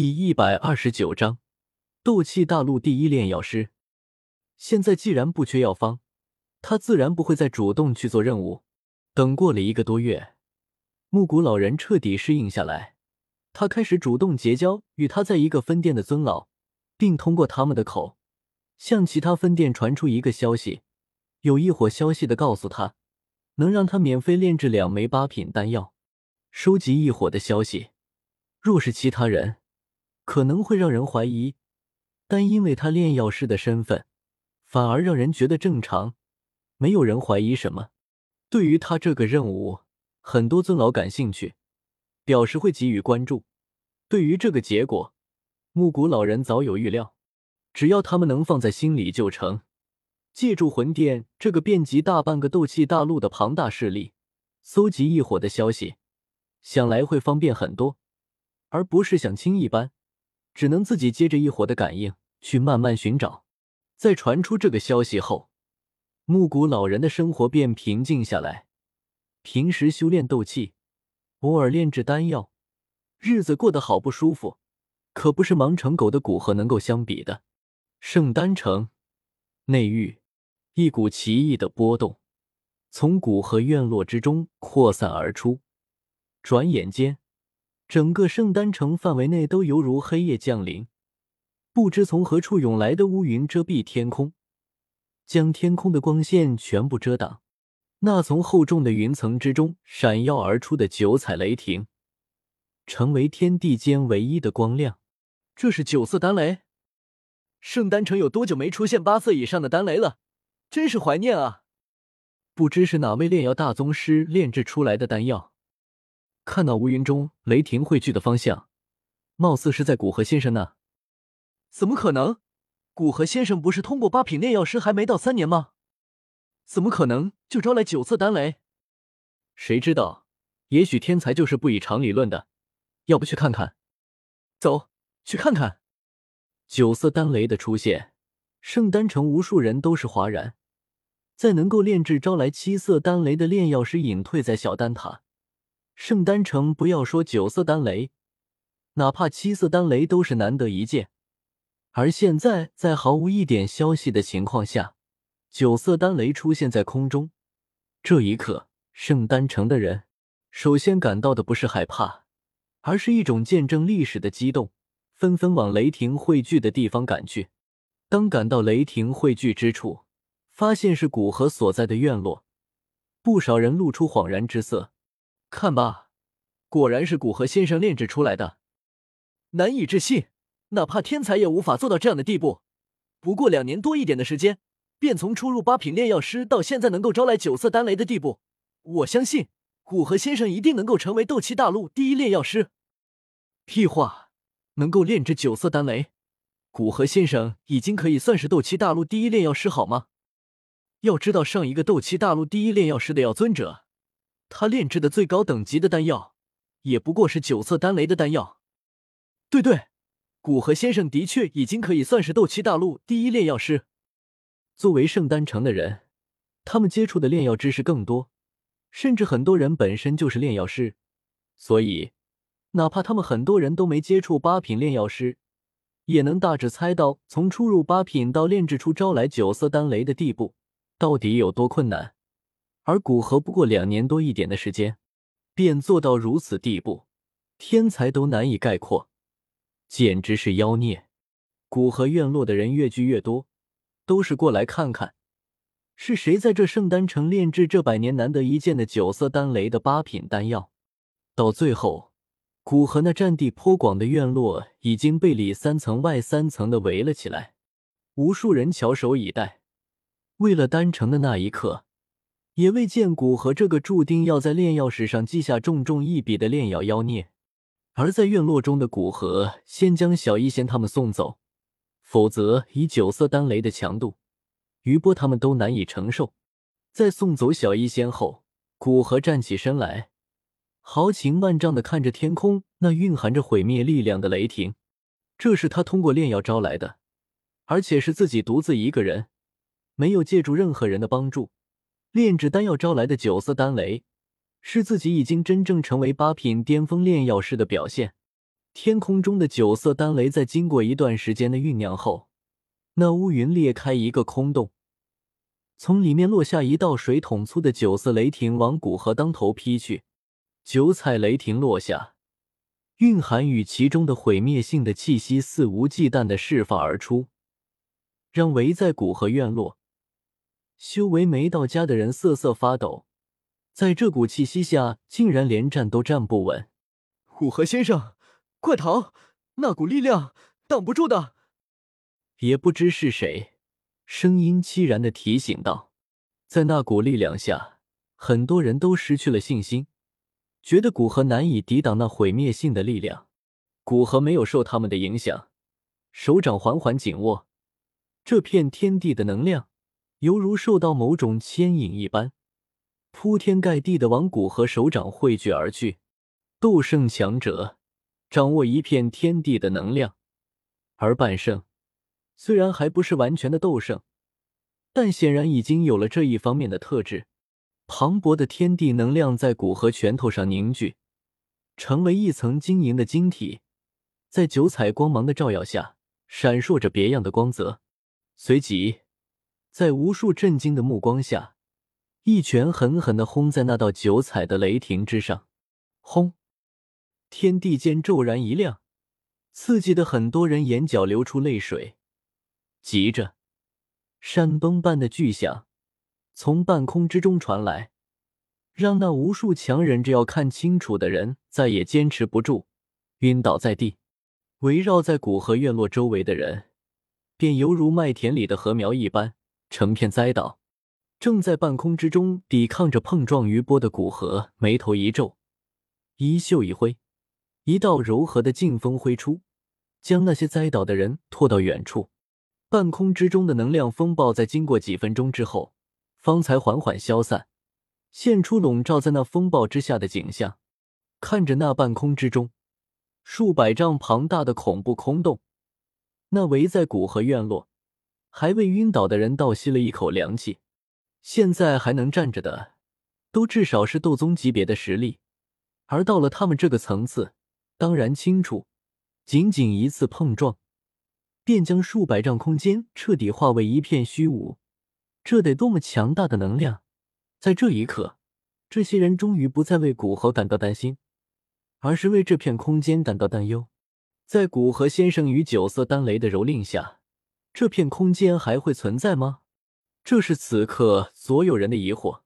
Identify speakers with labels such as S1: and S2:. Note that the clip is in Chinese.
S1: 第一百二十九章，斗气大陆第一炼药师。现在既然不缺药方，他自然不会再主动去做任务。等过了一个多月，木谷老人彻底适应下来，他开始主动结交与他在一个分店的尊老，并通过他们的口，向其他分店传出一个消息，有一伙消息的告诉他，能让他免费炼制两枚八品丹药。收集一伙的消息，若是其他人。可能会让人怀疑，但因为他炼药师的身份，反而让人觉得正常，没有人怀疑什么。对于他这个任务，很多尊老感兴趣，表示会给予关注。对于这个结果，木谷老人早有预料，只要他们能放在心里就成。借助魂殿这个遍及大半个斗气大陆的庞大势力，搜集异火的消息，想来会方便很多，而不是想轻易般。只能自己接着一伙的感应去慢慢寻找。在传出这个消息后，木谷老人的生活便平静下来。平时修炼斗气，偶尔炼制丹药，日子过得好不舒服，可不是忙成狗的古河能够相比的。圣丹城内域，一股奇异的波动从古河院落之中扩散而出，转眼间。整个圣丹城范围内都犹如黑夜降临，不知从何处涌来的乌云遮蔽天空，将天空的光线全部遮挡。那从厚重的云层之中闪耀而出的九彩雷霆，成为天地间唯一的光亮。这是九色丹雷。圣丹城有多久没出现八色以上的丹雷了？真是怀念啊！不知是哪位炼药大宗师炼制出来的丹药。看到乌云中雷霆汇聚的方向，貌似是在古河先生那。怎么可能？古河先生不是通过八品炼药师还没到三年吗？怎么可能就招来九色丹雷？谁知道？也许天才就是不以常理论的。要不去看看？走，去看看。九色丹雷的出现，圣丹城无数人都是哗然。在能够炼制招来七色丹雷的炼药师隐退在小丹塔。圣丹城，不要说九色丹雷，哪怕七色丹雷都是难得一见。而现在，在毫无一点消息的情况下，九色丹雷出现在空中，这一刻，圣丹城的人首先感到的不是害怕，而是一种见证历史的激动，纷纷往雷霆汇聚的地方赶去。当赶到雷霆汇聚之处，发现是古河所在的院落，不少人露出恍然之色。看吧，果然是古河先生炼制出来的，难以置信，哪怕天才也无法做到这样的地步。不过两年多一点的时间，便从初入八品炼药师到现在能够招来九色丹雷的地步，我相信古河先生一定能够成为斗气大陆第一炼药师。屁话，能够炼制九色丹雷，古河先生已经可以算是斗气大陆第一炼药师，好吗？要知道，上一个斗气大陆第一炼药师的药尊者。他炼制的最高等级的丹药，也不过是九色丹雷的丹药。对对，古河先生的确已经可以算是斗气大陆第一炼药师。作为圣丹城的人，他们接触的炼药知识更多，甚至很多人本身就是炼药师，所以哪怕他们很多人都没接触八品炼药师，也能大致猜到从初入八品到炼制出招来九色丹雷的地步，到底有多困难。而古河不过两年多一点的时间，便做到如此地步，天才都难以概括，简直是妖孽。古河院落的人越聚越多，都是过来看看，是谁在这圣丹城炼制这百年难得一见的九色丹雷的八品丹药。到最后，古河那占地颇广的院落已经被里三层外三层的围了起来，无数人翘首以待，为了丹城的那一刻。也未见古河这个注定要在炼药史上记下重重一笔的炼药妖孽，而在院落中的古河先将小医仙他们送走，否则以九色丹雷的强度，余波他们都难以承受。在送走小医仙后，古河站起身来，豪情万丈的看着天空那蕴含着毁灭力量的雷霆，这是他通过炼药招来的，而且是自己独自一个人，没有借助任何人的帮助。炼制丹药招来的九色丹雷，是自己已经真正成为八品巅峰炼药师的表现。天空中的九色丹雷在经过一段时间的酝酿后，那乌云裂开一个空洞，从里面落下一道水桶粗的九色雷霆，往古河当头劈去。九彩雷霆落下，蕴含与其中的毁灭性的气息肆无忌惮的释放而出，让围在古河院落、修为没到家的人瑟瑟发抖。在这股气息下，竟然连站都站不稳。
S2: 古河先生。快逃！那股力量挡不住的。
S1: 也不知是谁，声音凄然的提醒道：“在那股力量下，很多人都失去了信心，觉得古河难以抵挡那毁灭性的力量。古河没有受他们的影响，手掌缓缓紧握，这片天地的能量犹如受到某种牵引一般，铺天盖地的往古河手掌汇聚而去。斗圣强者。”掌握一片天地的能量，而半圣虽然还不是完全的斗圣，但显然已经有了这一方面的特质。磅礴的天地能量在古河拳头上凝聚，成为一层晶莹的晶体，在九彩光芒的照耀下，闪烁着别样的光泽。随即，在无数震惊的目光下，一拳狠狠的轰在那道九彩的雷霆之上，轰！天地间骤然一亮，刺激的很多人眼角流出泪水。急着，山崩般的巨响从半空之中传来，让那无数强忍着要看清楚的人再也坚持不住，晕倒在地。围绕在古河院落周围的人，便犹如麦田里的禾苗一般，成片栽倒。正在半空之中抵抗着碰撞余波的古河，眉头一皱，衣袖一挥。一道柔和的劲风挥出，将那些栽倒的人拖到远处。半空之中的能量风暴在经过几分钟之后，方才缓缓消散，现出笼罩在那风暴之下的景象。看着那半空之中数百丈庞大的恐怖空洞，那围在古河院落还未晕倒的人倒吸了一口凉气。现在还能站着的，都至少是斗宗级别的实力，而到了他们这个层次。当然清楚，仅仅一次碰撞，便将数百丈空间彻底化为一片虚无。这得多么强大的能量！在这一刻，这些人终于不再为古河感到担心，而是为这片空间感到担忧。在古河先生与九色丹雷的蹂躏下，这片空间还会存在吗？这是此刻所有人的疑惑。